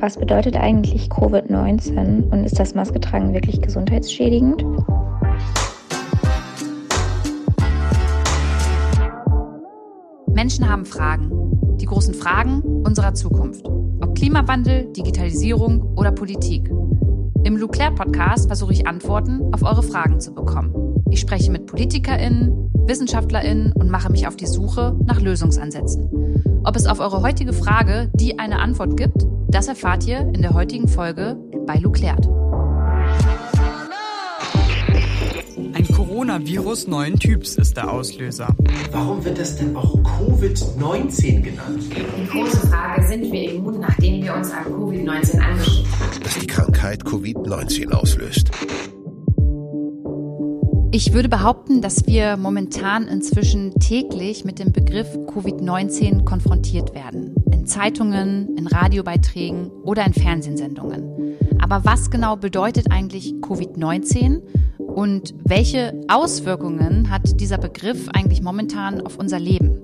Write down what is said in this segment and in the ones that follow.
Was bedeutet eigentlich Covid-19 und ist das Masketragen wirklich gesundheitsschädigend? Menschen haben Fragen. Die großen Fragen unserer Zukunft. Ob Klimawandel, Digitalisierung oder Politik. Im Leclerc Podcast versuche ich Antworten auf eure Fragen zu bekommen. Ich spreche mit PolitikerInnen, WissenschaftlerInnen und mache mich auf die Suche nach Lösungsansätzen. Ob es auf eure heutige Frage die eine Antwort gibt, das erfahrt ihr in der heutigen Folge bei Luclert. Ein Coronavirus neuen Typs ist der Auslöser. Warum wird das denn auch Covid-19 genannt? Die große Frage, sind wir immun, nachdem wir uns an Covid-19 angesteckt haben? Dass die Krankheit Covid-19 auslöst. Ich würde behaupten, dass wir momentan inzwischen täglich mit dem Begriff Covid-19 konfrontiert werden. In Zeitungen, in Radiobeiträgen oder in Fernsehsendungen. Aber was genau bedeutet eigentlich Covid-19 und welche Auswirkungen hat dieser Begriff eigentlich momentan auf unser Leben?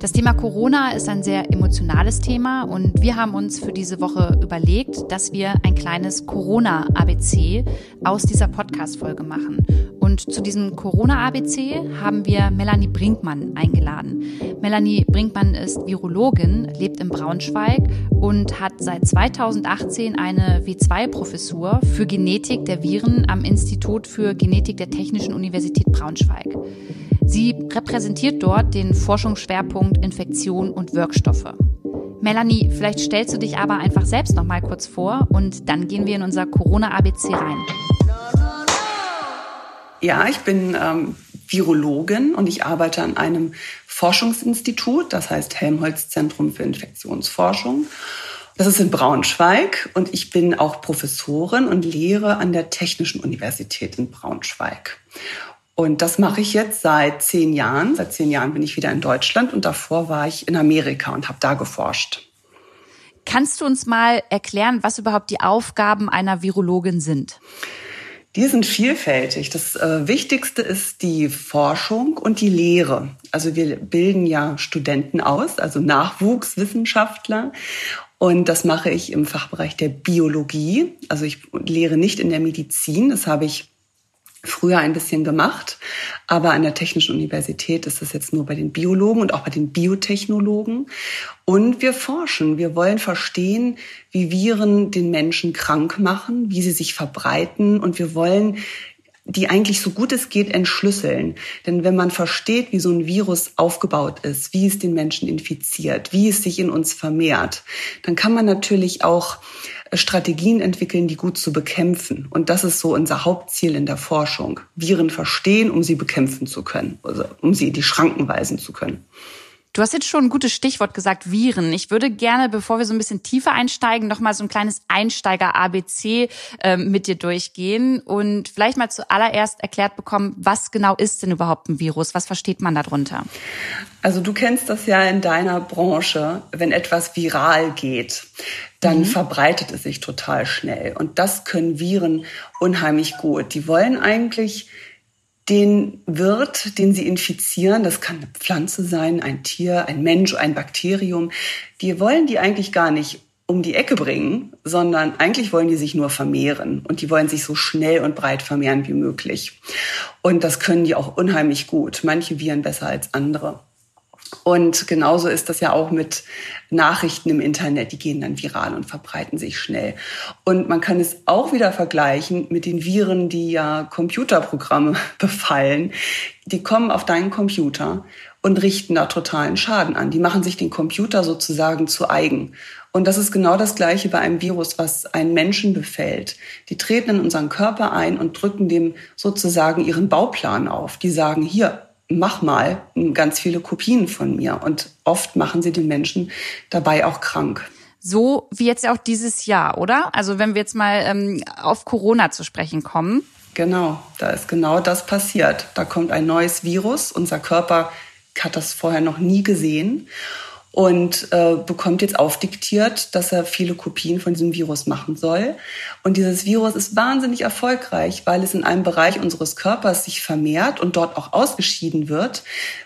Das Thema Corona ist ein sehr emotionales Thema und wir haben uns für diese Woche überlegt, dass wir ein kleines Corona-ABC aus dieser Podcast-Folge machen. Und zu diesem Corona-ABC haben wir Melanie Brinkmann eingeladen. Melanie Brinkmann ist Virologin, lebt in Braunschweig und hat seit 2018 eine W2-Professur für Genetik der Viren am Institut für Genetik der Technischen Universität Braunschweig. Sie repräsentiert dort den Forschungsschwerpunkt Infektion und Wirkstoffe. Melanie, vielleicht stellst du dich aber einfach selbst noch mal kurz vor und dann gehen wir in unser Corona-ABC rein. Ja, ich bin ähm, Virologin und ich arbeite an einem Forschungsinstitut, das heißt Helmholtz Zentrum für Infektionsforschung. Das ist in Braunschweig und ich bin auch Professorin und lehre an der Technischen Universität in Braunschweig. Und das mache ich jetzt seit zehn Jahren. Seit zehn Jahren bin ich wieder in Deutschland und davor war ich in Amerika und habe da geforscht. Kannst du uns mal erklären, was überhaupt die Aufgaben einer Virologin sind? Die sind vielfältig. Das äh, Wichtigste ist die Forschung und die Lehre. Also wir bilden ja Studenten aus, also Nachwuchswissenschaftler. Und das mache ich im Fachbereich der Biologie. Also ich lehre nicht in der Medizin. Das habe ich früher ein bisschen gemacht, aber an der Technischen Universität ist das jetzt nur bei den Biologen und auch bei den Biotechnologen. Und wir forschen, wir wollen verstehen, wie Viren den Menschen krank machen, wie sie sich verbreiten. Und wir wollen die eigentlich so gut es geht entschlüsseln. Denn wenn man versteht, wie so ein Virus aufgebaut ist, wie es den Menschen infiziert, wie es sich in uns vermehrt, dann kann man natürlich auch Strategien entwickeln, die gut zu bekämpfen. Und das ist so unser Hauptziel in der Forschung. Viren verstehen, um sie bekämpfen zu können, also um sie in die Schranken weisen zu können. Du hast jetzt schon ein gutes Stichwort gesagt, Viren. Ich würde gerne, bevor wir so ein bisschen tiefer einsteigen, noch mal so ein kleines Einsteiger-ABC äh, mit dir durchgehen und vielleicht mal zuallererst erklärt bekommen, was genau ist denn überhaupt ein Virus? Was versteht man darunter? Also du kennst das ja in deiner Branche, wenn etwas viral geht, dann mhm. verbreitet es sich total schnell. Und das können Viren unheimlich gut. Die wollen eigentlich den Wirt, den sie infizieren, das kann eine Pflanze sein, ein Tier, ein Mensch, ein Bakterium, die wollen die eigentlich gar nicht um die Ecke bringen, sondern eigentlich wollen die sich nur vermehren und die wollen sich so schnell und breit vermehren wie möglich. Und das können die auch unheimlich gut, manche Viren besser als andere. Und genauso ist das ja auch mit Nachrichten im Internet. Die gehen dann viral und verbreiten sich schnell. Und man kann es auch wieder vergleichen mit den Viren, die ja Computerprogramme befallen. Die kommen auf deinen Computer und richten da totalen Schaden an. Die machen sich den Computer sozusagen zu eigen. Und das ist genau das Gleiche bei einem Virus, was einen Menschen befällt. Die treten in unseren Körper ein und drücken dem sozusagen ihren Bauplan auf. Die sagen, hier, mach mal ganz viele Kopien von mir. Und oft machen sie den Menschen dabei auch krank. So wie jetzt auch dieses Jahr, oder? Also wenn wir jetzt mal ähm, auf Corona zu sprechen kommen. Genau, da ist genau das passiert. Da kommt ein neues Virus. Unser Körper hat das vorher noch nie gesehen. Und äh, bekommt jetzt aufdiktiert, dass er viele Kopien von diesem Virus machen soll. Und dieses Virus ist wahnsinnig erfolgreich, weil es in einem Bereich unseres Körpers sich vermehrt und dort auch ausgeschieden wird,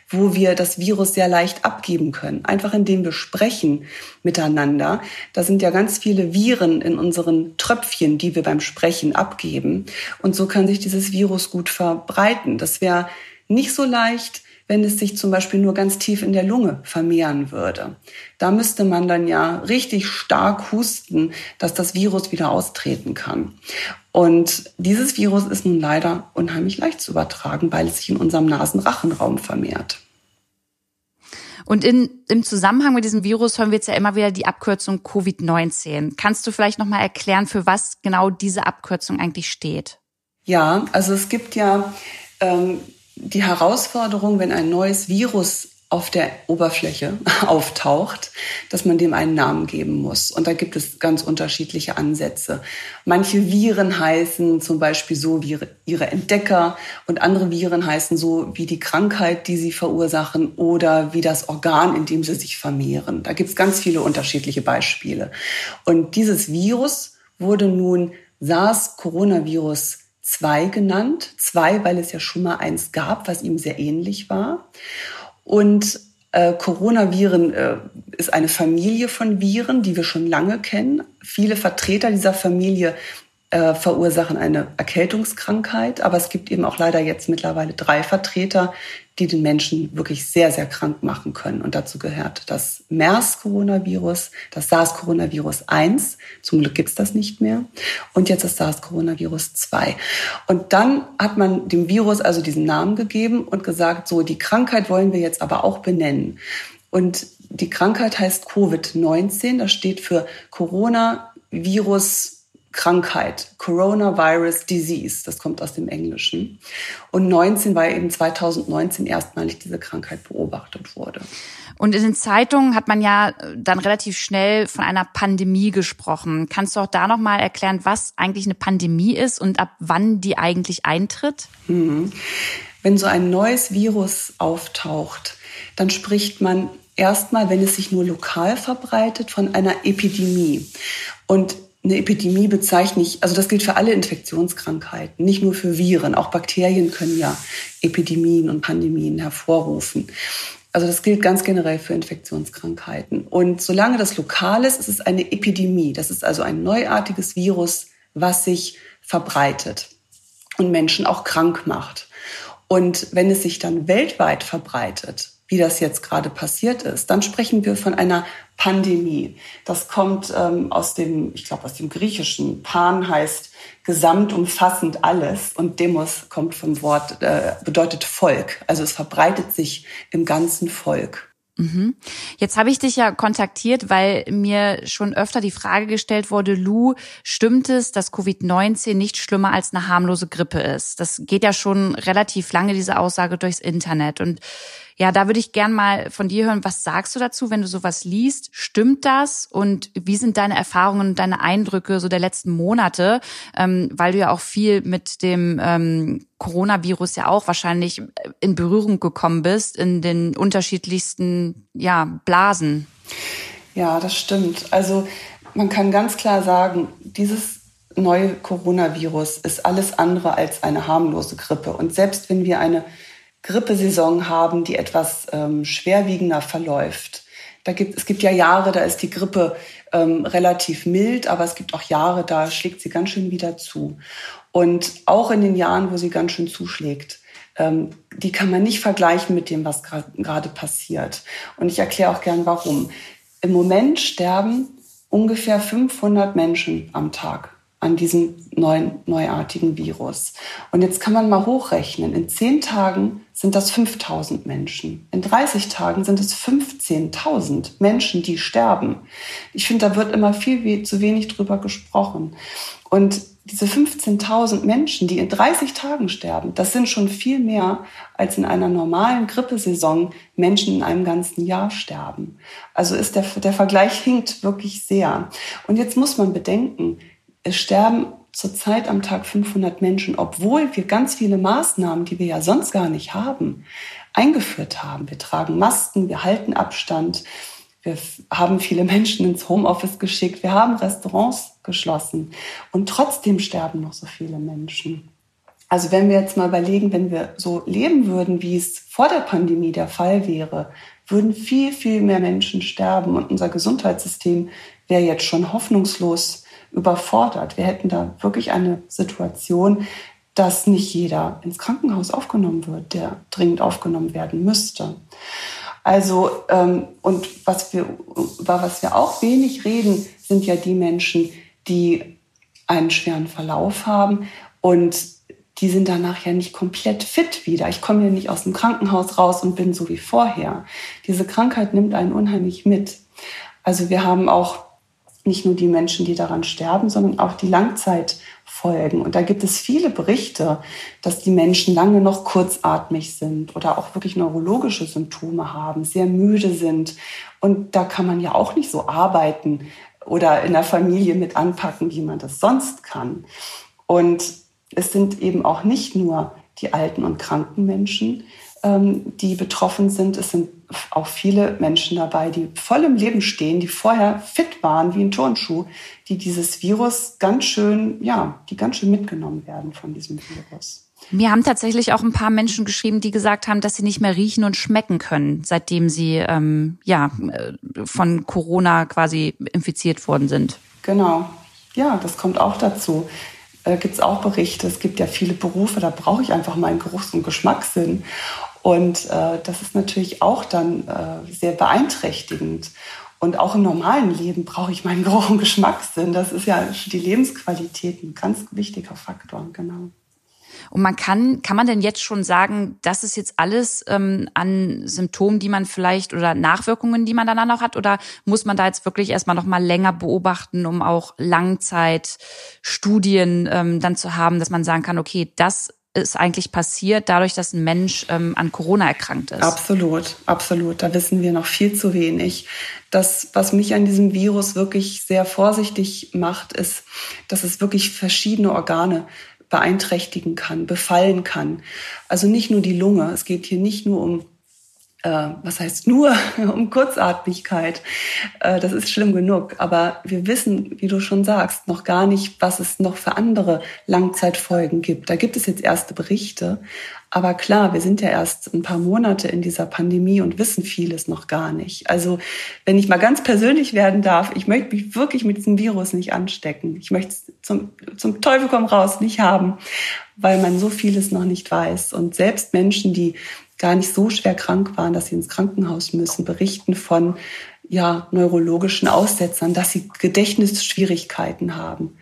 wo wir das Virus sehr leicht abgeben können. Einfach indem wir sprechen miteinander. Da sind ja ganz viele Viren in unseren Tröpfchen, die wir beim Sprechen abgeben. Und so kann sich dieses Virus gut verbreiten. Das wäre nicht so leicht, wenn es sich zum Beispiel nur ganz tief in der Lunge vermehren würde. Da müsste man dann ja richtig stark husten, dass das Virus wieder austreten kann. Und dieses Virus ist nun leider unheimlich leicht zu übertragen, weil es sich in unserem Nasenrachenraum vermehrt. Und in, im Zusammenhang mit diesem Virus hören wir jetzt ja immer wieder die Abkürzung Covid-19. Kannst du vielleicht nochmal erklären, für was genau diese Abkürzung eigentlich steht? Ja, also es gibt ja ähm, die Herausforderung, wenn ein neues Virus auf der Oberfläche auftaucht, dass man dem einen Namen geben muss. Und da gibt es ganz unterschiedliche Ansätze. Manche Viren heißen zum Beispiel so wie ihre Entdecker und andere Viren heißen so wie die Krankheit, die sie verursachen oder wie das Organ, in dem sie sich vermehren. Da gibt es ganz viele unterschiedliche Beispiele. Und dieses Virus wurde nun SARS-Coronavirus 2 genannt. Zwei, weil es ja schon mal eins gab, was ihm sehr ähnlich war. Und äh, Coronaviren äh, ist eine Familie von Viren, die wir schon lange kennen. Viele Vertreter dieser Familie äh, verursachen eine Erkältungskrankheit, aber es gibt eben auch leider jetzt mittlerweile drei Vertreter, die den Menschen wirklich sehr, sehr krank machen können. Und dazu gehört das MERS-Coronavirus, das SARS-Coronavirus 1, zum Glück gibt's das nicht mehr, und jetzt das SARS-Coronavirus 2. Und dann hat man dem Virus also diesen Namen gegeben und gesagt, so, die Krankheit wollen wir jetzt aber auch benennen. Und die Krankheit heißt Covid-19, das steht für Coronavirus Krankheit, Coronavirus Disease, das kommt aus dem Englischen. Und 19, weil eben 2019 erstmalig diese Krankheit beobachtet wurde. Und in den Zeitungen hat man ja dann relativ schnell von einer Pandemie gesprochen. Kannst du auch da nochmal erklären, was eigentlich eine Pandemie ist und ab wann die eigentlich eintritt? Mhm. Wenn so ein neues Virus auftaucht, dann spricht man erstmal, wenn es sich nur lokal verbreitet, von einer Epidemie. Und eine Epidemie bezeichne ich, also das gilt für alle Infektionskrankheiten, nicht nur für Viren. Auch Bakterien können ja Epidemien und Pandemien hervorrufen. Also das gilt ganz generell für Infektionskrankheiten. Und solange das lokal ist, ist es eine Epidemie. Das ist also ein neuartiges Virus, was sich verbreitet und Menschen auch krank macht. Und wenn es sich dann weltweit verbreitet, wie das jetzt gerade passiert ist, dann sprechen wir von einer Pandemie. Das kommt ähm, aus dem, ich glaube, aus dem Griechischen. Pan heißt gesamtumfassend alles und Demos kommt vom Wort, äh, bedeutet Volk. Also es verbreitet sich im ganzen Volk. Mhm. Jetzt habe ich dich ja kontaktiert, weil mir schon öfter die Frage gestellt wurde, Lou, stimmt es, dass Covid-19 nicht schlimmer als eine harmlose Grippe ist? Das geht ja schon relativ lange, diese Aussage durchs Internet. Und ja, da würde ich gern mal von dir hören, was sagst du dazu, wenn du sowas liest? Stimmt das? Und wie sind deine Erfahrungen und deine Eindrücke so der letzten Monate? Ähm, weil du ja auch viel mit dem ähm, Coronavirus ja auch wahrscheinlich in Berührung gekommen bist, in den unterschiedlichsten ja, Blasen. Ja, das stimmt. Also man kann ganz klar sagen, dieses neue Coronavirus ist alles andere als eine harmlose Grippe. Und selbst wenn wir eine Grippesaison haben, die etwas ähm, schwerwiegender verläuft. Da gibt, es gibt ja Jahre, da ist die Grippe ähm, relativ mild, aber es gibt auch Jahre, da schlägt sie ganz schön wieder zu. Und auch in den Jahren, wo sie ganz schön zuschlägt, ähm, die kann man nicht vergleichen mit dem, was gerade passiert. Und ich erkläre auch gern, warum. Im Moment sterben ungefähr 500 Menschen am Tag an diesem neuen, neuartigen Virus. Und jetzt kann man mal hochrechnen. In zehn Tagen sind das 5000 Menschen. In 30 Tagen sind es 15.000 Menschen, die sterben. Ich finde, da wird immer viel zu wenig drüber gesprochen. Und diese 15.000 Menschen, die in 30 Tagen sterben, das sind schon viel mehr, als in einer normalen Grippesaison Menschen in einem ganzen Jahr sterben. Also ist der, der Vergleich hinkt wirklich sehr. Und jetzt muss man bedenken, es sterben zurzeit am Tag 500 Menschen, obwohl wir ganz viele Maßnahmen, die wir ja sonst gar nicht haben, eingeführt haben. Wir tragen Masken, wir halten Abstand, Wir haben viele Menschen ins Homeoffice geschickt. Wir haben Restaurants geschlossen. Und trotzdem sterben noch so viele Menschen. Also wenn wir jetzt mal überlegen, wenn wir so leben würden, wie es vor der Pandemie der Fall wäre, würden viel, viel mehr Menschen sterben und unser Gesundheitssystem wäre jetzt schon hoffnungslos überfordert. Wir hätten da wirklich eine Situation, dass nicht jeder ins Krankenhaus aufgenommen wird, der dringend aufgenommen werden müsste. Also, ähm, und was wir, über was wir auch wenig reden, sind ja die Menschen, die einen schweren Verlauf haben und die sind danach ja nicht komplett fit wieder. Ich komme ja nicht aus dem Krankenhaus raus und bin so wie vorher. Diese Krankheit nimmt einen unheimlich mit. Also wir haben auch nicht nur die Menschen, die daran sterben, sondern auch die Langzeitfolgen. Und da gibt es viele Berichte, dass die Menschen lange noch kurzatmig sind oder auch wirklich neurologische Symptome haben, sehr müde sind. Und da kann man ja auch nicht so arbeiten oder in der Familie mit anpacken, wie man das sonst kann. Und es sind eben auch nicht nur die alten und kranken Menschen, die betroffen sind. Es sind auch viele Menschen dabei, die voll im Leben stehen, die vorher fit waren wie ein Turnschuh, die dieses Virus ganz schön, ja, die ganz schön mitgenommen werden von diesem Virus. Mir haben tatsächlich auch ein paar Menschen geschrieben, die gesagt haben, dass sie nicht mehr riechen und schmecken können, seitdem sie ähm, ja äh, von Corona quasi infiziert worden sind. Genau. Ja, das kommt auch dazu. Äh, Gibt es auch Berichte. Es gibt ja viele Berufe, da brauche ich einfach meinen Geruchs- und Geschmackssinn. Und äh, das ist natürlich auch dann äh, sehr beeinträchtigend. Und auch im normalen Leben brauche ich meinen Geruch und Geschmackssinn. Das ist ja für die Lebensqualität ein ganz wichtiger Faktor, genau. Und man kann, kann man denn jetzt schon sagen, das ist jetzt alles ähm, an Symptomen, die man vielleicht oder Nachwirkungen, die man dann auch hat? Oder muss man da jetzt wirklich erstmal noch mal länger beobachten, um auch Langzeitstudien ähm, dann zu haben, dass man sagen kann, okay, das ist eigentlich passiert, dadurch, dass ein Mensch ähm, an Corona erkrankt ist? Absolut, absolut. Da wissen wir noch viel zu wenig. Das, was mich an diesem Virus wirklich sehr vorsichtig macht, ist, dass es wirklich verschiedene Organe beeinträchtigen kann, befallen kann. Also nicht nur die Lunge. Es geht hier nicht nur um äh, was heißt nur um Kurzatmigkeit. Äh, das ist schlimm genug. Aber wir wissen, wie du schon sagst, noch gar nicht, was es noch für andere Langzeitfolgen gibt. Da gibt es jetzt erste Berichte. Aber klar, wir sind ja erst ein paar Monate in dieser Pandemie und wissen vieles noch gar nicht. Also wenn ich mal ganz persönlich werden darf, ich möchte mich wirklich mit diesem Virus nicht anstecken. Ich möchte es zum, zum Teufel komm raus nicht haben, weil man so vieles noch nicht weiß. Und selbst Menschen, die gar nicht so schwer krank waren, dass sie ins Krankenhaus müssen, berichten von ja, neurologischen Aussetzern, dass sie Gedächtnisschwierigkeiten haben.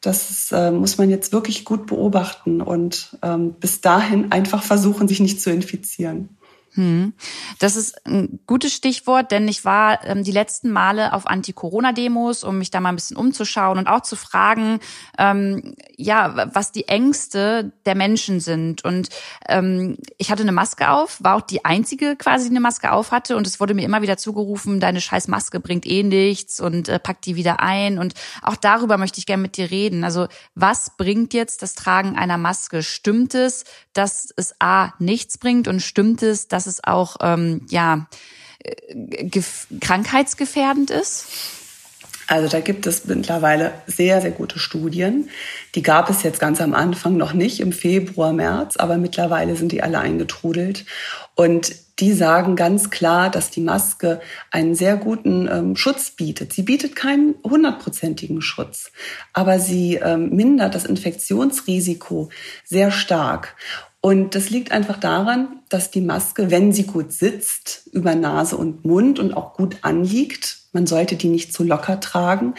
Das äh, muss man jetzt wirklich gut beobachten und ähm, bis dahin einfach versuchen, sich nicht zu infizieren. Hm. Das ist ein gutes Stichwort, denn ich war ähm, die letzten Male auf Anti-Corona-Demos, um mich da mal ein bisschen umzuschauen und auch zu fragen, ähm, ja, was die Ängste der Menschen sind. Und ähm, ich hatte eine Maske auf, war auch die einzige quasi, die eine Maske auf hatte. Und es wurde mir immer wieder zugerufen, deine scheiß Maske bringt eh nichts und äh, pack die wieder ein. Und auch darüber möchte ich gerne mit dir reden. Also was bringt jetzt das Tragen einer Maske? Stimmt es, dass es A nichts bringt und stimmt es, dass es auch ähm, ja äh, krankheitsgefährdend ist? Also da gibt es mittlerweile sehr, sehr gute Studien. Die gab es jetzt ganz am Anfang noch nicht, im Februar, März, aber mittlerweile sind die alle eingetrudelt. Und die sagen ganz klar, dass die Maske einen sehr guten ähm, Schutz bietet. Sie bietet keinen hundertprozentigen Schutz, aber sie ähm, mindert das Infektionsrisiko sehr stark. Und das liegt einfach daran, dass die Maske, wenn sie gut sitzt, über Nase und Mund und auch gut anliegt, man sollte die nicht zu locker tragen,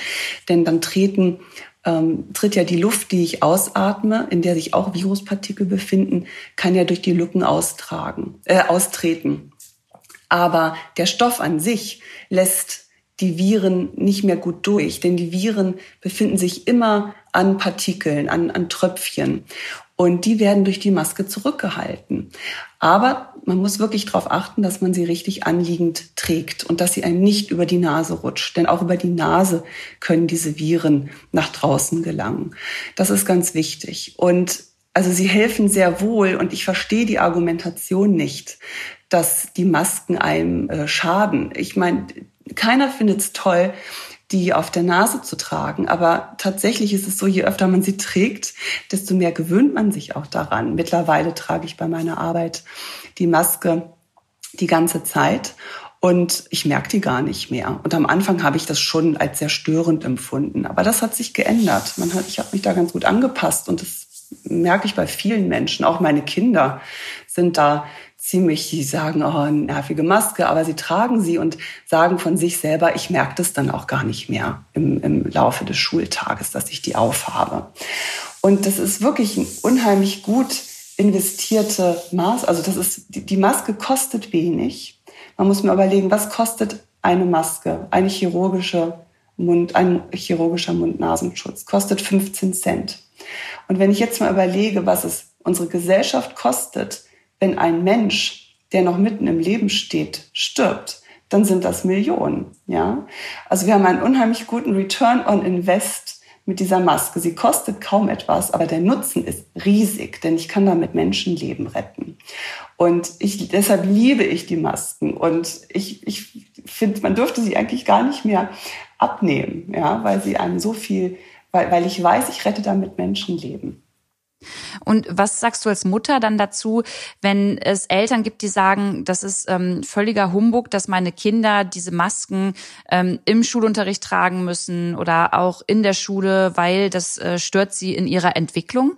denn dann treten, ähm, tritt ja die Luft, die ich ausatme, in der sich auch Viruspartikel befinden, kann ja durch die Lücken austragen, äh, austreten. Aber der Stoff an sich lässt die Viren nicht mehr gut durch, denn die Viren befinden sich immer an Partikeln, an, an Tröpfchen. Und die werden durch die Maske zurückgehalten. Aber man muss wirklich darauf achten, dass man sie richtig anliegend trägt und dass sie einem nicht über die Nase rutscht. Denn auch über die Nase können diese Viren nach draußen gelangen. Das ist ganz wichtig. Und also sie helfen sehr wohl und ich verstehe die Argumentation nicht, dass die Masken einem äh, schaden. Ich meine, keiner findet es toll, die auf der Nase zu tragen. Aber tatsächlich ist es so, je öfter man sie trägt, desto mehr gewöhnt man sich auch daran. Mittlerweile trage ich bei meiner Arbeit die Maske die ganze Zeit und ich merke die gar nicht mehr. Und am Anfang habe ich das schon als sehr störend empfunden. Aber das hat sich geändert. Man hat, ich habe mich da ganz gut angepasst und das merke ich bei vielen Menschen. Auch meine Kinder sind da ziemlich, die sagen, oh, nervige Maske, aber sie tragen sie und sagen von sich selber, ich merke das dann auch gar nicht mehr im, im Laufe des Schultages, dass ich die aufhabe. Und das ist wirklich ein unheimlich gut investierte Maß. Also das ist, die Maske kostet wenig. Man muss mir überlegen, was kostet eine Maske, eine chirurgische Mund, ein chirurgischer Mund-Nasenschutz, kostet 15 Cent. Und wenn ich jetzt mal überlege, was es unsere Gesellschaft kostet, wenn ein Mensch, der noch mitten im Leben steht, stirbt, dann sind das Millionen. Ja, also wir haben einen unheimlich guten Return on Invest mit dieser Maske. Sie kostet kaum etwas, aber der Nutzen ist riesig, denn ich kann damit Menschenleben retten. Und ich, deshalb liebe ich die Masken. Und ich, ich finde, man dürfte sie eigentlich gar nicht mehr abnehmen, ja, weil sie einem so viel, weil, weil ich weiß, ich rette damit Menschenleben. Und was sagst du als Mutter dann dazu, wenn es Eltern gibt, die sagen, das ist ähm, völliger Humbug, dass meine Kinder diese Masken ähm, im Schulunterricht tragen müssen oder auch in der Schule, weil das äh, stört sie in ihrer Entwicklung?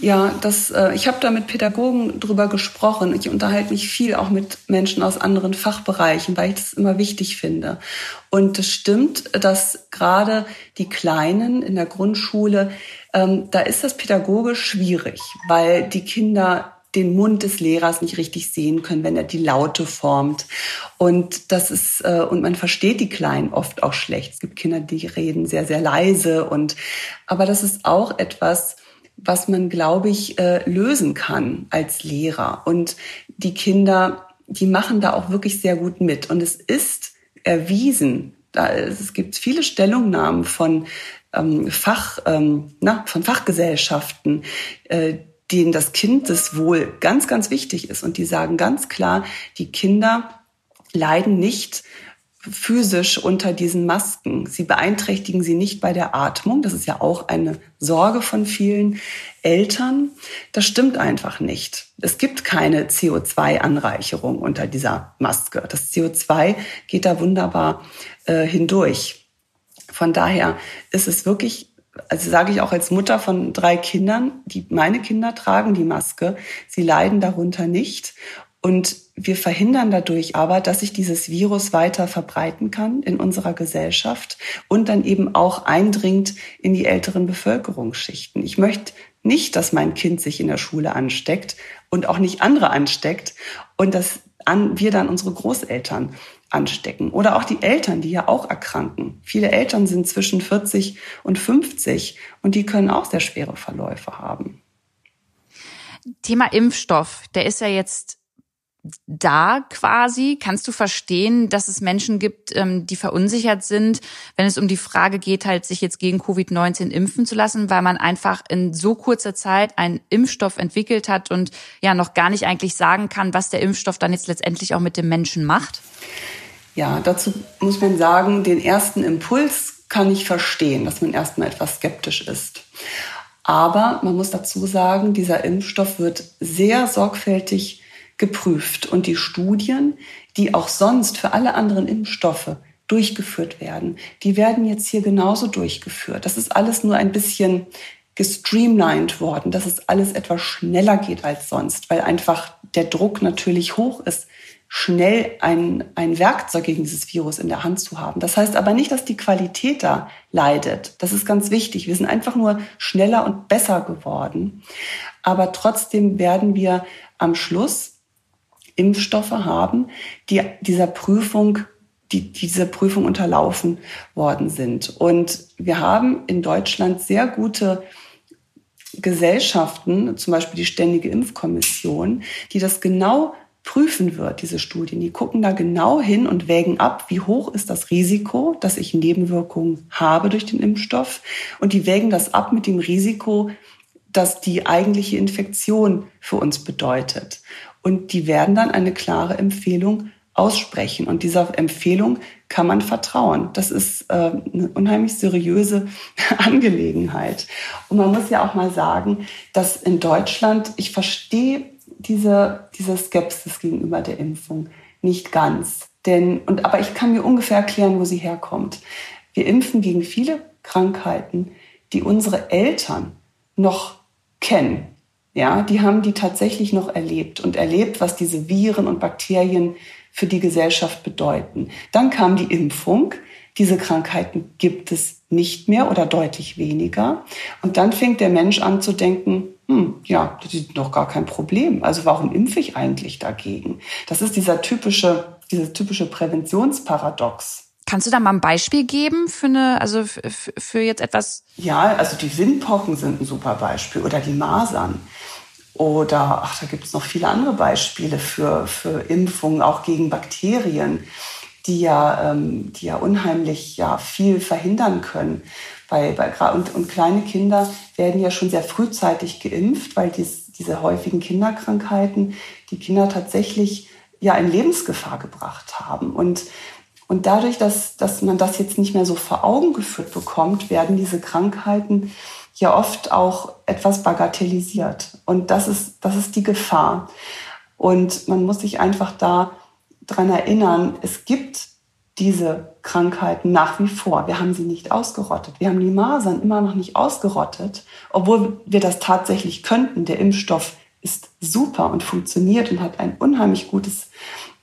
Ja, das, äh, ich habe da mit Pädagogen drüber gesprochen. Ich unterhalte mich viel auch mit Menschen aus anderen Fachbereichen, weil ich das immer wichtig finde. Und es stimmt, dass gerade die Kleinen in der Grundschule, ähm, da ist das pädagogisch schwierig, weil die Kinder den Mund des Lehrers nicht richtig sehen können, wenn er die Laute formt. Und das ist, äh, und man versteht die Kleinen oft auch schlecht. Es gibt Kinder, die reden sehr, sehr leise und, aber das ist auch etwas, was man, glaube ich, äh, lösen kann als Lehrer. Und die Kinder, die machen da auch wirklich sehr gut mit. Und es ist erwiesen, da, es gibt viele Stellungnahmen von ähm, Fach, ähm, na, von Fachgesellschaften, äh, denen das Kindeswohl ganz, ganz wichtig ist. Und die sagen ganz klar, die Kinder leiden nicht physisch unter diesen Masken. Sie beeinträchtigen sie nicht bei der Atmung. Das ist ja auch eine Sorge von vielen Eltern. Das stimmt einfach nicht. Es gibt keine CO2-Anreicherung unter dieser Maske. Das CO2 geht da wunderbar äh, hindurch. Von daher ist es wirklich, also sage ich auch als Mutter von drei Kindern, die meine Kinder tragen die Maske, sie leiden darunter nicht. Und wir verhindern dadurch aber, dass sich dieses Virus weiter verbreiten kann in unserer Gesellschaft und dann eben auch eindringt in die älteren Bevölkerungsschichten. Ich möchte nicht, dass mein Kind sich in der Schule ansteckt und auch nicht andere ansteckt und dass wir dann unsere Großeltern anstecken oder auch die Eltern, die ja auch erkranken. Viele Eltern sind zwischen 40 und 50 und die können auch sehr schwere Verläufe haben. Thema Impfstoff, der ist ja jetzt da quasi? Kannst du verstehen, dass es Menschen gibt, ähm, die verunsichert sind, wenn es um die Frage geht, halt sich jetzt gegen Covid-19 impfen zu lassen, weil man einfach in so kurzer Zeit einen Impfstoff entwickelt hat und ja noch gar nicht eigentlich sagen kann, was der Impfstoff dann jetzt letztendlich auch mit dem Menschen macht? Ja, dazu muss man sagen, den ersten Impuls kann ich verstehen, dass man erstmal etwas skeptisch ist. Aber man muss dazu sagen, dieser Impfstoff wird sehr sorgfältig geprüft. Und die Studien, die auch sonst für alle anderen Impfstoffe durchgeführt werden, die werden jetzt hier genauso durchgeführt. Das ist alles nur ein bisschen gestreamlined worden, dass es alles etwas schneller geht als sonst, weil einfach der Druck natürlich hoch ist, schnell ein, ein Werkzeug gegen dieses Virus in der Hand zu haben. Das heißt aber nicht, dass die Qualität da leidet. Das ist ganz wichtig. Wir sind einfach nur schneller und besser geworden. Aber trotzdem werden wir am Schluss Impfstoffe haben, die dieser Prüfung die diese Prüfung unterlaufen worden sind. Und wir haben in Deutschland sehr gute Gesellschaften, zum Beispiel die Ständige Impfkommission, die das genau prüfen wird, diese Studien. Die gucken da genau hin und wägen ab, wie hoch ist das Risiko, dass ich Nebenwirkungen habe durch den Impfstoff. Und die wägen das ab mit dem Risiko, dass die eigentliche Infektion für uns bedeutet. Und die werden dann eine klare Empfehlung aussprechen. Und dieser Empfehlung kann man vertrauen. Das ist äh, eine unheimlich seriöse Angelegenheit. Und man muss ja auch mal sagen, dass in Deutschland, ich verstehe diese, diese Skepsis gegenüber der Impfung nicht ganz. Denn, und, aber ich kann mir ungefähr erklären, wo sie herkommt. Wir impfen gegen viele Krankheiten, die unsere Eltern noch kennen. Ja, die haben die tatsächlich noch erlebt und erlebt, was diese Viren und Bakterien für die Gesellschaft bedeuten. Dann kam die Impfung. Diese Krankheiten gibt es nicht mehr oder deutlich weniger. Und dann fängt der Mensch an zu denken, hm, ja, das ist doch gar kein Problem. Also warum impfe ich eigentlich dagegen? Das ist dieser typische, dieses typische Präventionsparadox. Kannst du da mal ein Beispiel geben für eine, also für jetzt etwas? Ja, also die Windpocken sind ein super Beispiel oder die Masern. Oder, ach, da gibt es noch viele andere Beispiele für, für Impfungen, auch gegen Bakterien, die ja, ähm, die ja unheimlich ja, viel verhindern können. Bei, bei, und, und kleine Kinder werden ja schon sehr frühzeitig geimpft, weil dies, diese häufigen Kinderkrankheiten die Kinder tatsächlich ja in Lebensgefahr gebracht haben. Und, und dadurch, dass, dass man das jetzt nicht mehr so vor Augen geführt bekommt, werden diese Krankheiten ja oft auch etwas bagatellisiert. Und das ist, das ist die Gefahr. Und man muss sich einfach da dran erinnern, es gibt diese Krankheiten nach wie vor. Wir haben sie nicht ausgerottet. Wir haben die Masern immer noch nicht ausgerottet, obwohl wir das tatsächlich könnten. Der Impfstoff ist super und funktioniert und hat ein unheimlich gutes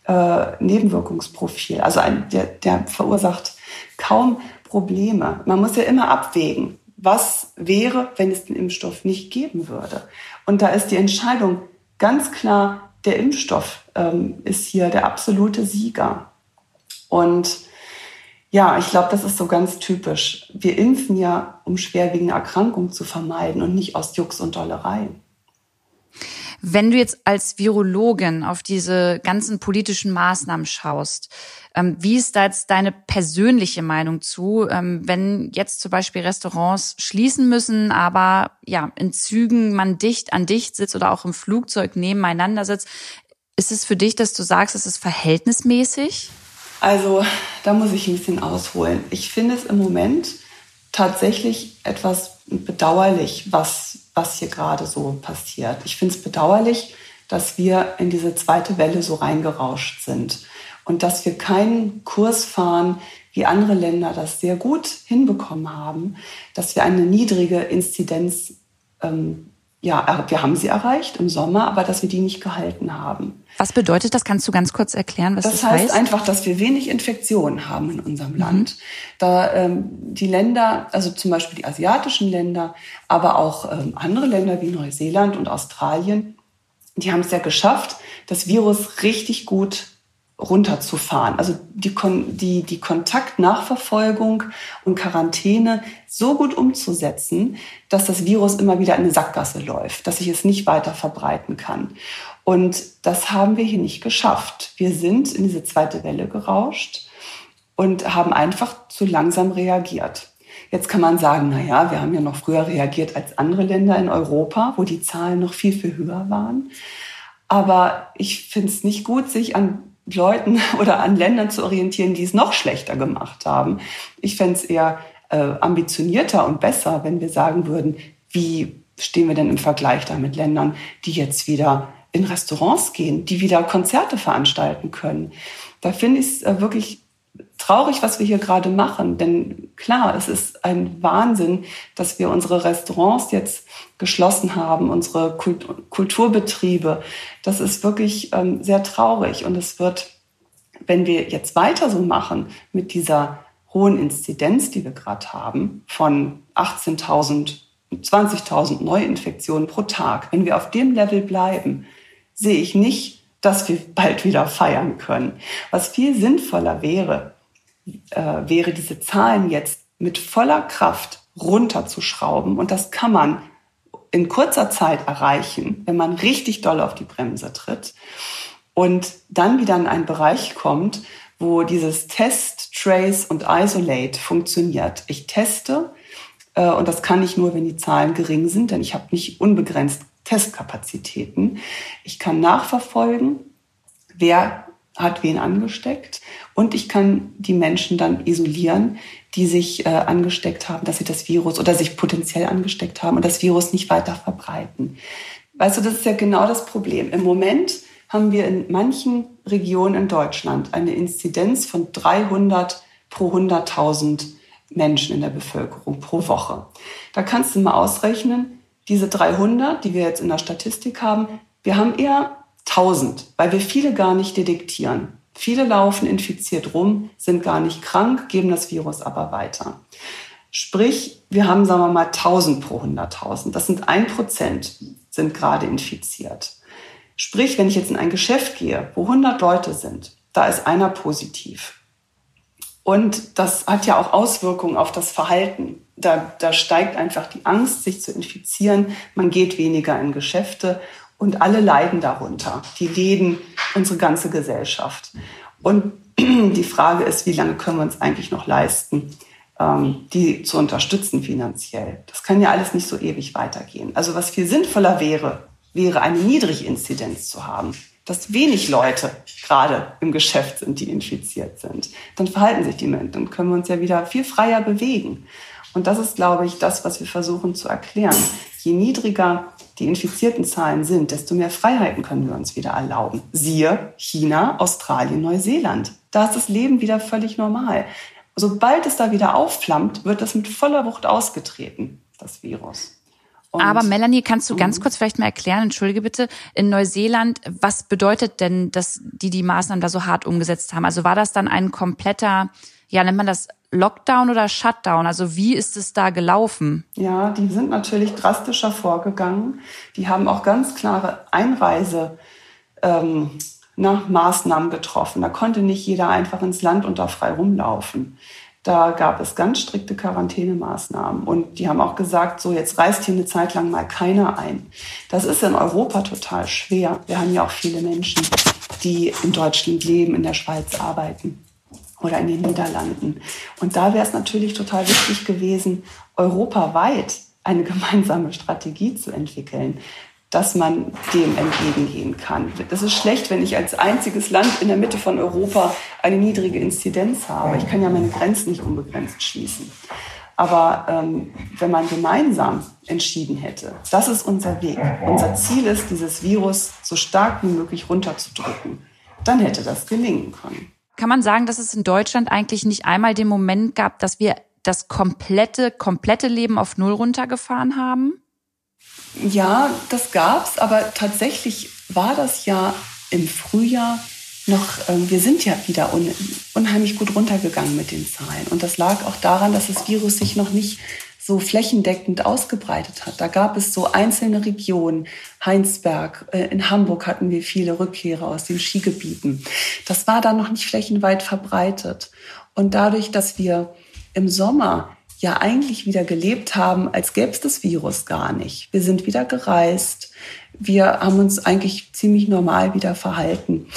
äh, Nebenwirkungsprofil. Also ein, der, der verursacht kaum Probleme. Man muss ja immer abwägen was wäre, wenn es den Impfstoff nicht geben würde. Und da ist die Entscheidung ganz klar, der Impfstoff ähm, ist hier der absolute Sieger. Und ja, ich glaube, das ist so ganz typisch. Wir impfen ja, um schwerwiegende Erkrankungen zu vermeiden und nicht aus Jux und Dollerei. Wenn du jetzt als Virologin auf diese ganzen politischen Maßnahmen schaust, ähm, wie ist da jetzt deine persönliche Meinung zu, ähm, wenn jetzt zum Beispiel Restaurants schließen müssen, aber ja, in Zügen man dicht an dicht sitzt oder auch im Flugzeug nebeneinander sitzt? Ist es für dich, dass du sagst, es ist verhältnismäßig? Also, da muss ich ein bisschen ausholen. Ich finde es im Moment tatsächlich etwas bedauerlich, was, was hier gerade so passiert. Ich finde es bedauerlich, dass wir in diese zweite Welle so reingerauscht sind und dass wir keinen Kurs fahren, wie andere Länder das sehr gut hinbekommen haben, dass wir eine niedrige Inzidenz, ähm, ja, wir haben sie erreicht im Sommer, aber dass wir die nicht gehalten haben. Was bedeutet das? Kannst du ganz kurz erklären, was das, das heißt? Das heißt einfach, dass wir wenig Infektionen haben in unserem mhm. Land. Da ähm, die Länder, also zum Beispiel die asiatischen Länder, aber auch ähm, andere Länder wie Neuseeland und Australien, die haben es ja geschafft, das Virus richtig gut runterzufahren. Also die, die, die Kontaktnachverfolgung und Quarantäne so gut umzusetzen, dass das Virus immer wieder in eine Sackgasse läuft, dass sich es nicht weiter verbreiten kann. Und das haben wir hier nicht geschafft. Wir sind in diese zweite Welle gerauscht und haben einfach zu langsam reagiert. Jetzt kann man sagen, na ja, wir haben ja noch früher reagiert als andere Länder in Europa, wo die Zahlen noch viel, viel höher waren. Aber ich finde es nicht gut, sich an Leuten oder an Ländern zu orientieren, die es noch schlechter gemacht haben. Ich fände es eher äh, ambitionierter und besser, wenn wir sagen würden, wie stehen wir denn im Vergleich da mit Ländern, die jetzt wieder in Restaurants gehen, die wieder Konzerte veranstalten können. Da finde ich es äh, wirklich traurig, was wir hier gerade machen. Denn klar, es ist ein Wahnsinn, dass wir unsere Restaurants jetzt geschlossen haben, unsere Kulturbetriebe. Das ist wirklich ähm, sehr traurig. Und es wird, wenn wir jetzt weiter so machen mit dieser hohen Inzidenz, die wir gerade haben, von 18.000, 20.000 Neuinfektionen pro Tag, wenn wir auf dem Level bleiben, sehe ich nicht, dass wir bald wieder feiern können. Was viel sinnvoller wäre, äh, wäre diese Zahlen jetzt mit voller Kraft runterzuschrauben. Und das kann man in kurzer Zeit erreichen, wenn man richtig doll auf die Bremse tritt und dann wieder in einen Bereich kommt, wo dieses Test, Trace und Isolate funktioniert. Ich teste äh, und das kann ich nur, wenn die Zahlen gering sind, denn ich habe nicht unbegrenzt Testkapazitäten. Ich kann nachverfolgen, wer hat wen angesteckt und ich kann die Menschen dann isolieren, die sich äh, angesteckt haben, dass sie das Virus oder sich potenziell angesteckt haben und das Virus nicht weiter verbreiten. Weißt du, das ist ja genau das Problem. Im Moment haben wir in manchen Regionen in Deutschland eine Inzidenz von 300 pro 100.000 Menschen in der Bevölkerung pro Woche. Da kannst du mal ausrechnen, diese 300, die wir jetzt in der Statistik haben, wir haben eher 1000, weil wir viele gar nicht detektieren. Viele laufen infiziert rum, sind gar nicht krank, geben das Virus aber weiter. Sprich, wir haben, sagen wir mal, 1000 pro 100.000. Das sind ein Prozent sind gerade infiziert. Sprich, wenn ich jetzt in ein Geschäft gehe, wo 100 Leute sind, da ist einer positiv. Und das hat ja auch Auswirkungen auf das Verhalten. Da, da steigt einfach die Angst, sich zu infizieren. Man geht weniger in Geschäfte und alle leiden darunter. Die Läden, unsere ganze Gesellschaft. Und die Frage ist, wie lange können wir uns eigentlich noch leisten, ähm, die zu unterstützen finanziell? Das kann ja alles nicht so ewig weitergehen. Also was viel sinnvoller wäre, wäre eine Niedriginzidenz zu haben dass wenig Leute gerade im Geschäft sind, die infiziert sind. Dann verhalten sich die Menschen, dann können wir uns ja wieder viel freier bewegen. Und das ist, glaube ich, das, was wir versuchen zu erklären. Je niedriger die infizierten Zahlen sind, desto mehr Freiheiten können wir uns wieder erlauben. Siehe China, Australien, Neuseeland. Da ist das Leben wieder völlig normal. Sobald es da wieder aufflammt, wird das mit voller Wucht ausgetreten, das Virus. Und Aber Melanie, kannst du ganz mhm. kurz vielleicht mal erklären, entschuldige bitte, in Neuseeland, was bedeutet denn, dass die die Maßnahmen da so hart umgesetzt haben? Also war das dann ein kompletter, ja, nennt man das Lockdown oder Shutdown? Also wie ist es da gelaufen? Ja, die sind natürlich drastischer vorgegangen. Die haben auch ganz klare Einreise. Ähm, nach Maßnahmen getroffen. Da konnte nicht jeder einfach ins Land und da frei rumlaufen. Da gab es ganz strikte Quarantänemaßnahmen. Und die haben auch gesagt, so jetzt reist hier eine Zeit lang mal keiner ein. Das ist in Europa total schwer. Wir haben ja auch viele Menschen, die in Deutschland leben, in der Schweiz arbeiten oder in den Niederlanden. Und da wäre es natürlich total wichtig gewesen, europaweit eine gemeinsame Strategie zu entwickeln dass man dem entgegengehen kann. Das ist schlecht, wenn ich als einziges Land in der Mitte von Europa eine niedrige Inzidenz habe. Ich kann ja meine Grenzen nicht unbegrenzt schließen. Aber ähm, wenn man gemeinsam entschieden hätte, das ist unser Weg. Unser Ziel ist, dieses Virus so stark wie möglich runterzudrücken. Dann hätte das gelingen können. Kann man sagen, dass es in Deutschland eigentlich nicht einmal den Moment gab, dass wir das komplette, komplette Leben auf Null runtergefahren haben? Ja, das gab's, aber tatsächlich war das ja im Frühjahr noch, äh, wir sind ja wieder un, unheimlich gut runtergegangen mit den Zahlen. Und das lag auch daran, dass das Virus sich noch nicht so flächendeckend ausgebreitet hat. Da gab es so einzelne Regionen, Heinsberg, äh, in Hamburg hatten wir viele Rückkehrer aus den Skigebieten. Das war da noch nicht flächenweit verbreitet. Und dadurch, dass wir im Sommer ja eigentlich wieder gelebt haben, als gäbe es das Virus gar nicht. Wir sind wieder gereist. Wir haben uns eigentlich ziemlich normal wieder verhalten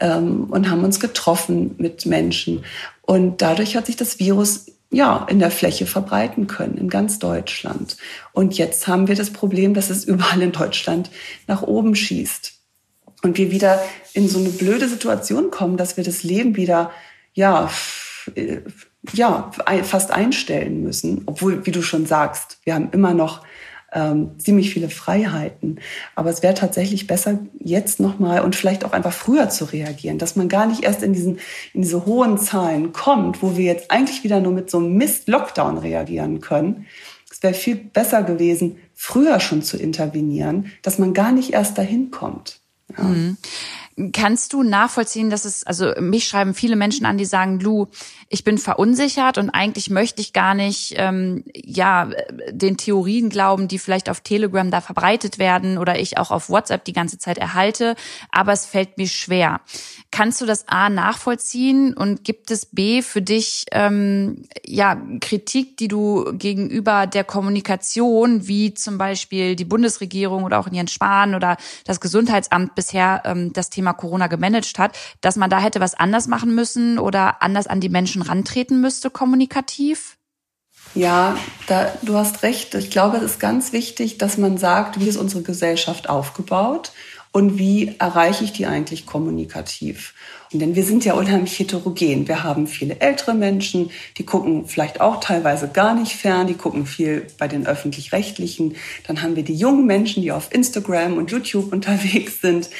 ähm, und haben uns getroffen mit Menschen. Und dadurch hat sich das Virus ja, in der Fläche verbreiten können, in ganz Deutschland. Und jetzt haben wir das Problem, dass es überall in Deutschland nach oben schießt. Und wir wieder in so eine blöde Situation kommen, dass wir das Leben wieder, ja, ja, fast einstellen müssen. Obwohl, wie du schon sagst, wir haben immer noch ähm, ziemlich viele Freiheiten. Aber es wäre tatsächlich besser, jetzt nochmal und vielleicht auch einfach früher zu reagieren, dass man gar nicht erst in, diesen, in diese hohen Zahlen kommt, wo wir jetzt eigentlich wieder nur mit so einem Mist-Lockdown reagieren können. Es wäre viel besser gewesen, früher schon zu intervenieren, dass man gar nicht erst dahin kommt. Ja. Mhm. Kannst du nachvollziehen, dass es, also mich schreiben viele Menschen an, die sagen, Lu, ich bin verunsichert und eigentlich möchte ich gar nicht, ähm, ja, den Theorien glauben, die vielleicht auf Telegram da verbreitet werden oder ich auch auf WhatsApp die ganze Zeit erhalte, aber es fällt mir schwer. Kannst du das A nachvollziehen und gibt es B für dich, ähm, ja, Kritik, die du gegenüber der Kommunikation, wie zum Beispiel die Bundesregierung oder auch Jens Spahn oder das Gesundheitsamt bisher ähm, das Thema Thema Corona gemanagt hat, dass man da hätte was anders machen müssen oder anders an die Menschen rantreten müsste kommunikativ? Ja, da, du hast recht. Ich glaube, es ist ganz wichtig, dass man sagt, wie ist unsere Gesellschaft aufgebaut und wie erreiche ich die eigentlich kommunikativ. Denn wir sind ja unheimlich heterogen. Wir haben viele ältere Menschen, die gucken vielleicht auch teilweise gar nicht fern, die gucken viel bei den öffentlich-rechtlichen. Dann haben wir die jungen Menschen, die auf Instagram und YouTube unterwegs sind.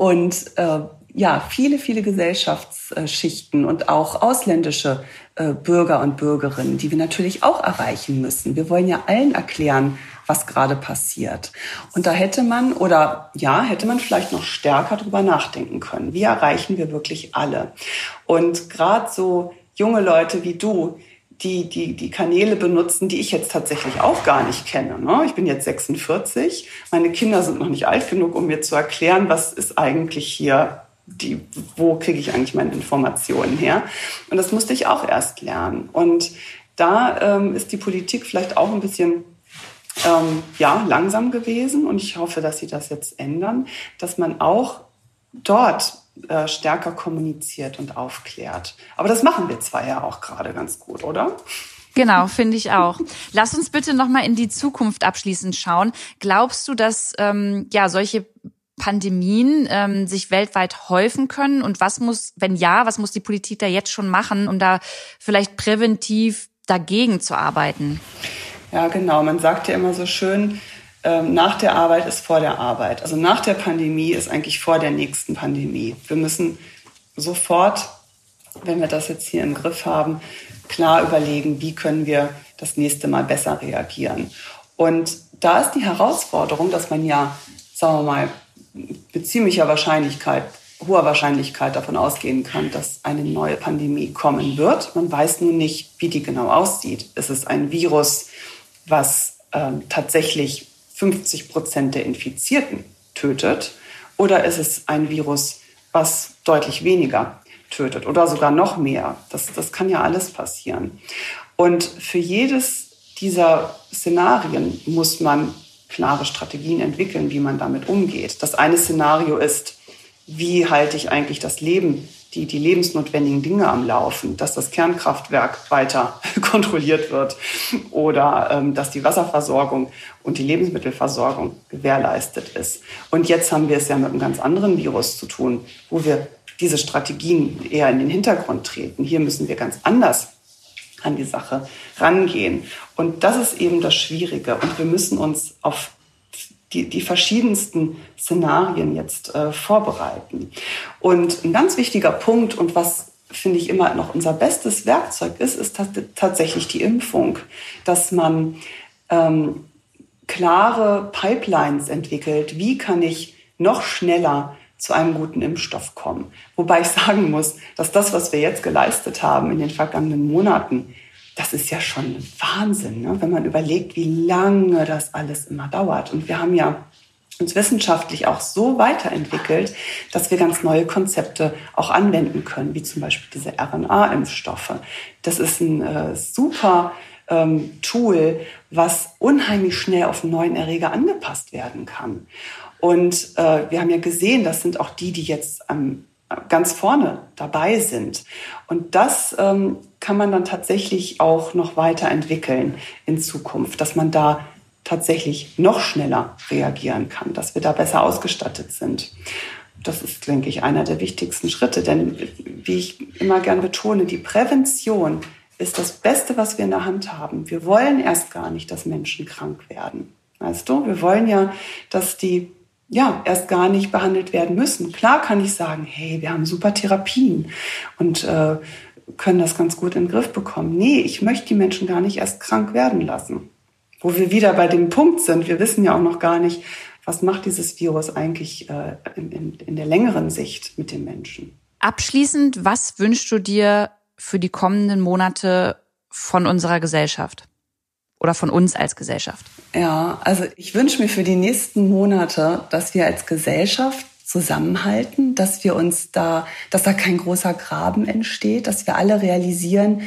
Und äh, ja, viele, viele Gesellschaftsschichten und auch ausländische äh, Bürger und Bürgerinnen, die wir natürlich auch erreichen müssen. Wir wollen ja allen erklären, was gerade passiert. Und da hätte man, oder ja, hätte man vielleicht noch stärker drüber nachdenken können. Wie erreichen wir wirklich alle? Und gerade so junge Leute wie du, die, die die Kanäle benutzen, die ich jetzt tatsächlich auch gar nicht kenne. Ne? Ich bin jetzt 46. Meine Kinder sind noch nicht alt genug, um mir zu erklären, was ist eigentlich hier die, wo kriege ich eigentlich meine Informationen her? Und das musste ich auch erst lernen. Und da ähm, ist die Politik vielleicht auch ein bisschen ähm, ja, langsam gewesen und ich hoffe, dass sie das jetzt ändern, dass man auch dort äh, stärker kommuniziert und aufklärt. Aber das machen wir zwar ja auch gerade ganz gut, oder? Genau, finde ich auch. Lass uns bitte noch mal in die Zukunft abschließend schauen. Glaubst du, dass ähm, ja solche Pandemien ähm, sich weltweit häufen können? Und was muss, wenn ja, was muss die Politik da jetzt schon machen, um da vielleicht präventiv dagegen zu arbeiten? Ja, genau. Man sagt ja immer so schön, ähm, nach der Arbeit ist vor der Arbeit. Also nach der Pandemie ist eigentlich vor der nächsten Pandemie. Wir müssen sofort, wenn wir das jetzt hier im Griff haben, klar überlegen, wie können wir das nächste Mal besser reagieren. Und da ist die Herausforderung, dass man ja, sagen wir mal, mit ziemlicher Wahrscheinlichkeit, hoher Wahrscheinlichkeit davon ausgehen kann, dass eine neue Pandemie kommen wird. Man weiß nun nicht, wie die genau aussieht. Ist es ein Virus, was ähm, tatsächlich 50 Prozent der Infizierten tötet? Oder ist es ein Virus, was deutlich weniger tötet oder sogar noch mehr? Das, das kann ja alles passieren. Und für jedes dieser Szenarien muss man klare Strategien entwickeln, wie man damit umgeht. Das eine Szenario ist, wie halte ich eigentlich das Leben die, die lebensnotwendigen Dinge am Laufen, dass das Kernkraftwerk weiter kontrolliert wird oder ähm, dass die Wasserversorgung und die Lebensmittelversorgung gewährleistet ist. Und jetzt haben wir es ja mit einem ganz anderen Virus zu tun, wo wir diese Strategien eher in den Hintergrund treten. Hier müssen wir ganz anders an die Sache rangehen. Und das ist eben das Schwierige. Und wir müssen uns auf die, die verschiedensten Szenarien jetzt äh, vorbereiten. Und ein ganz wichtiger Punkt und was finde ich immer noch unser bestes Werkzeug ist, ist tatsächlich die Impfung, dass man ähm, klare Pipelines entwickelt. Wie kann ich noch schneller zu einem guten Impfstoff kommen? Wobei ich sagen muss, dass das, was wir jetzt geleistet haben in den vergangenen Monaten, das ist ja schon Wahnsinn, ne? wenn man überlegt, wie lange das alles immer dauert. Und wir haben ja uns wissenschaftlich auch so weiterentwickelt, dass wir ganz neue Konzepte auch anwenden können, wie zum Beispiel diese RNA-Impfstoffe. Das ist ein äh, super ähm, Tool, was unheimlich schnell auf einen neuen Erreger angepasst werden kann. Und äh, wir haben ja gesehen, das sind auch die, die jetzt am ganz vorne dabei sind. Und das ähm, kann man dann tatsächlich auch noch weiterentwickeln in Zukunft, dass man da tatsächlich noch schneller reagieren kann, dass wir da besser ausgestattet sind. Das ist, denke ich, einer der wichtigsten Schritte. Denn wie ich immer gern betone, die Prävention ist das Beste, was wir in der Hand haben. Wir wollen erst gar nicht, dass Menschen krank werden. Weißt du, wir wollen ja, dass die ja, erst gar nicht behandelt werden müssen. Klar kann ich sagen, hey, wir haben super Therapien und äh, können das ganz gut in den Griff bekommen. Nee, ich möchte die Menschen gar nicht erst krank werden lassen. Wo wir wieder bei dem Punkt sind, wir wissen ja auch noch gar nicht, was macht dieses Virus eigentlich äh, in, in, in der längeren Sicht mit den Menschen. Abschließend, was wünschst du dir für die kommenden Monate von unserer Gesellschaft? Oder von uns als Gesellschaft? Ja, also ich wünsche mir für die nächsten Monate, dass wir als Gesellschaft zusammenhalten, dass wir uns da, dass da kein großer Graben entsteht, dass wir alle realisieren,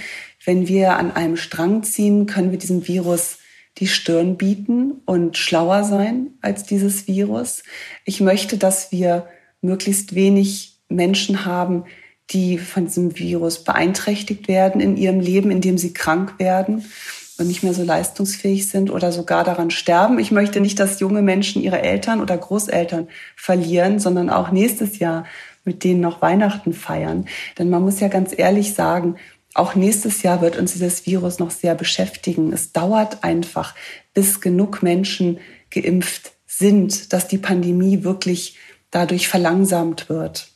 wenn wir an einem Strang ziehen, können wir diesem Virus die Stirn bieten und schlauer sein als dieses Virus. Ich möchte, dass wir möglichst wenig Menschen haben, die von diesem Virus beeinträchtigt werden in ihrem Leben, indem sie krank werden nicht mehr so leistungsfähig sind oder sogar daran sterben. Ich möchte nicht, dass junge Menschen ihre Eltern oder Großeltern verlieren, sondern auch nächstes Jahr mit denen noch Weihnachten feiern. Denn man muss ja ganz ehrlich sagen, auch nächstes Jahr wird uns dieses Virus noch sehr beschäftigen. Es dauert einfach, bis genug Menschen geimpft sind, dass die Pandemie wirklich dadurch verlangsamt wird.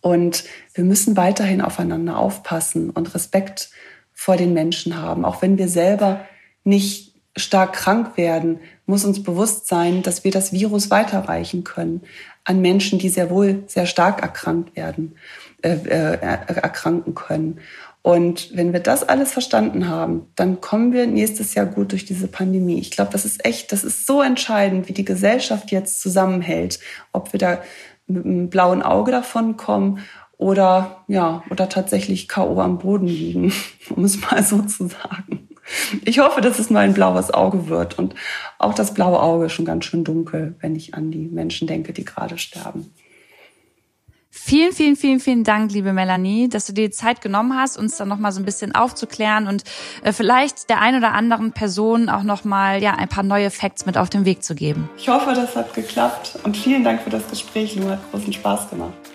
Und wir müssen weiterhin aufeinander aufpassen und Respekt vor den Menschen haben. Auch wenn wir selber nicht stark krank werden, muss uns bewusst sein, dass wir das Virus weiterreichen können an Menschen, die sehr wohl sehr stark erkrankt werden, äh, äh, erkranken können. Und wenn wir das alles verstanden haben, dann kommen wir nächstes Jahr gut durch diese Pandemie. Ich glaube, das ist echt, das ist so entscheidend, wie die Gesellschaft jetzt zusammenhält, ob wir da mit einem blauen Auge davon kommen oder ja, oder tatsächlich KO am Boden liegen, um es mal so zu sagen. Ich hoffe, dass es mal ein blaues Auge wird und auch das blaue Auge ist schon ganz schön dunkel, wenn ich an die Menschen denke, die gerade sterben. Vielen, vielen, vielen, vielen Dank, liebe Melanie, dass du dir die Zeit genommen hast, uns dann nochmal so ein bisschen aufzuklären und äh, vielleicht der ein oder anderen Person auch nochmal ja, ein paar neue Facts mit auf den Weg zu geben. Ich hoffe, das hat geklappt und vielen Dank für das Gespräch. Lu hat großen Spaß gemacht.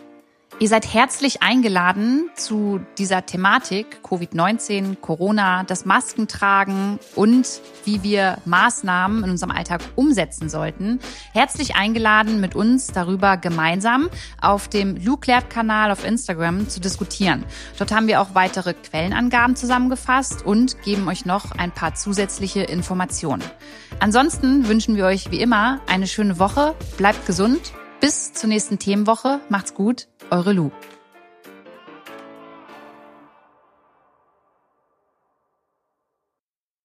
Ihr seid herzlich eingeladen zu dieser Thematik Covid-19, Corona, das Maskentragen und wie wir Maßnahmen in unserem Alltag umsetzen sollten. Herzlich eingeladen, mit uns darüber gemeinsam auf dem Luclert-Kanal auf Instagram zu diskutieren. Dort haben wir auch weitere Quellenangaben zusammengefasst und geben euch noch ein paar zusätzliche Informationen. Ansonsten wünschen wir euch wie immer eine schöne Woche, bleibt gesund, bis zur nächsten Themenwoche, macht's gut eure Lu.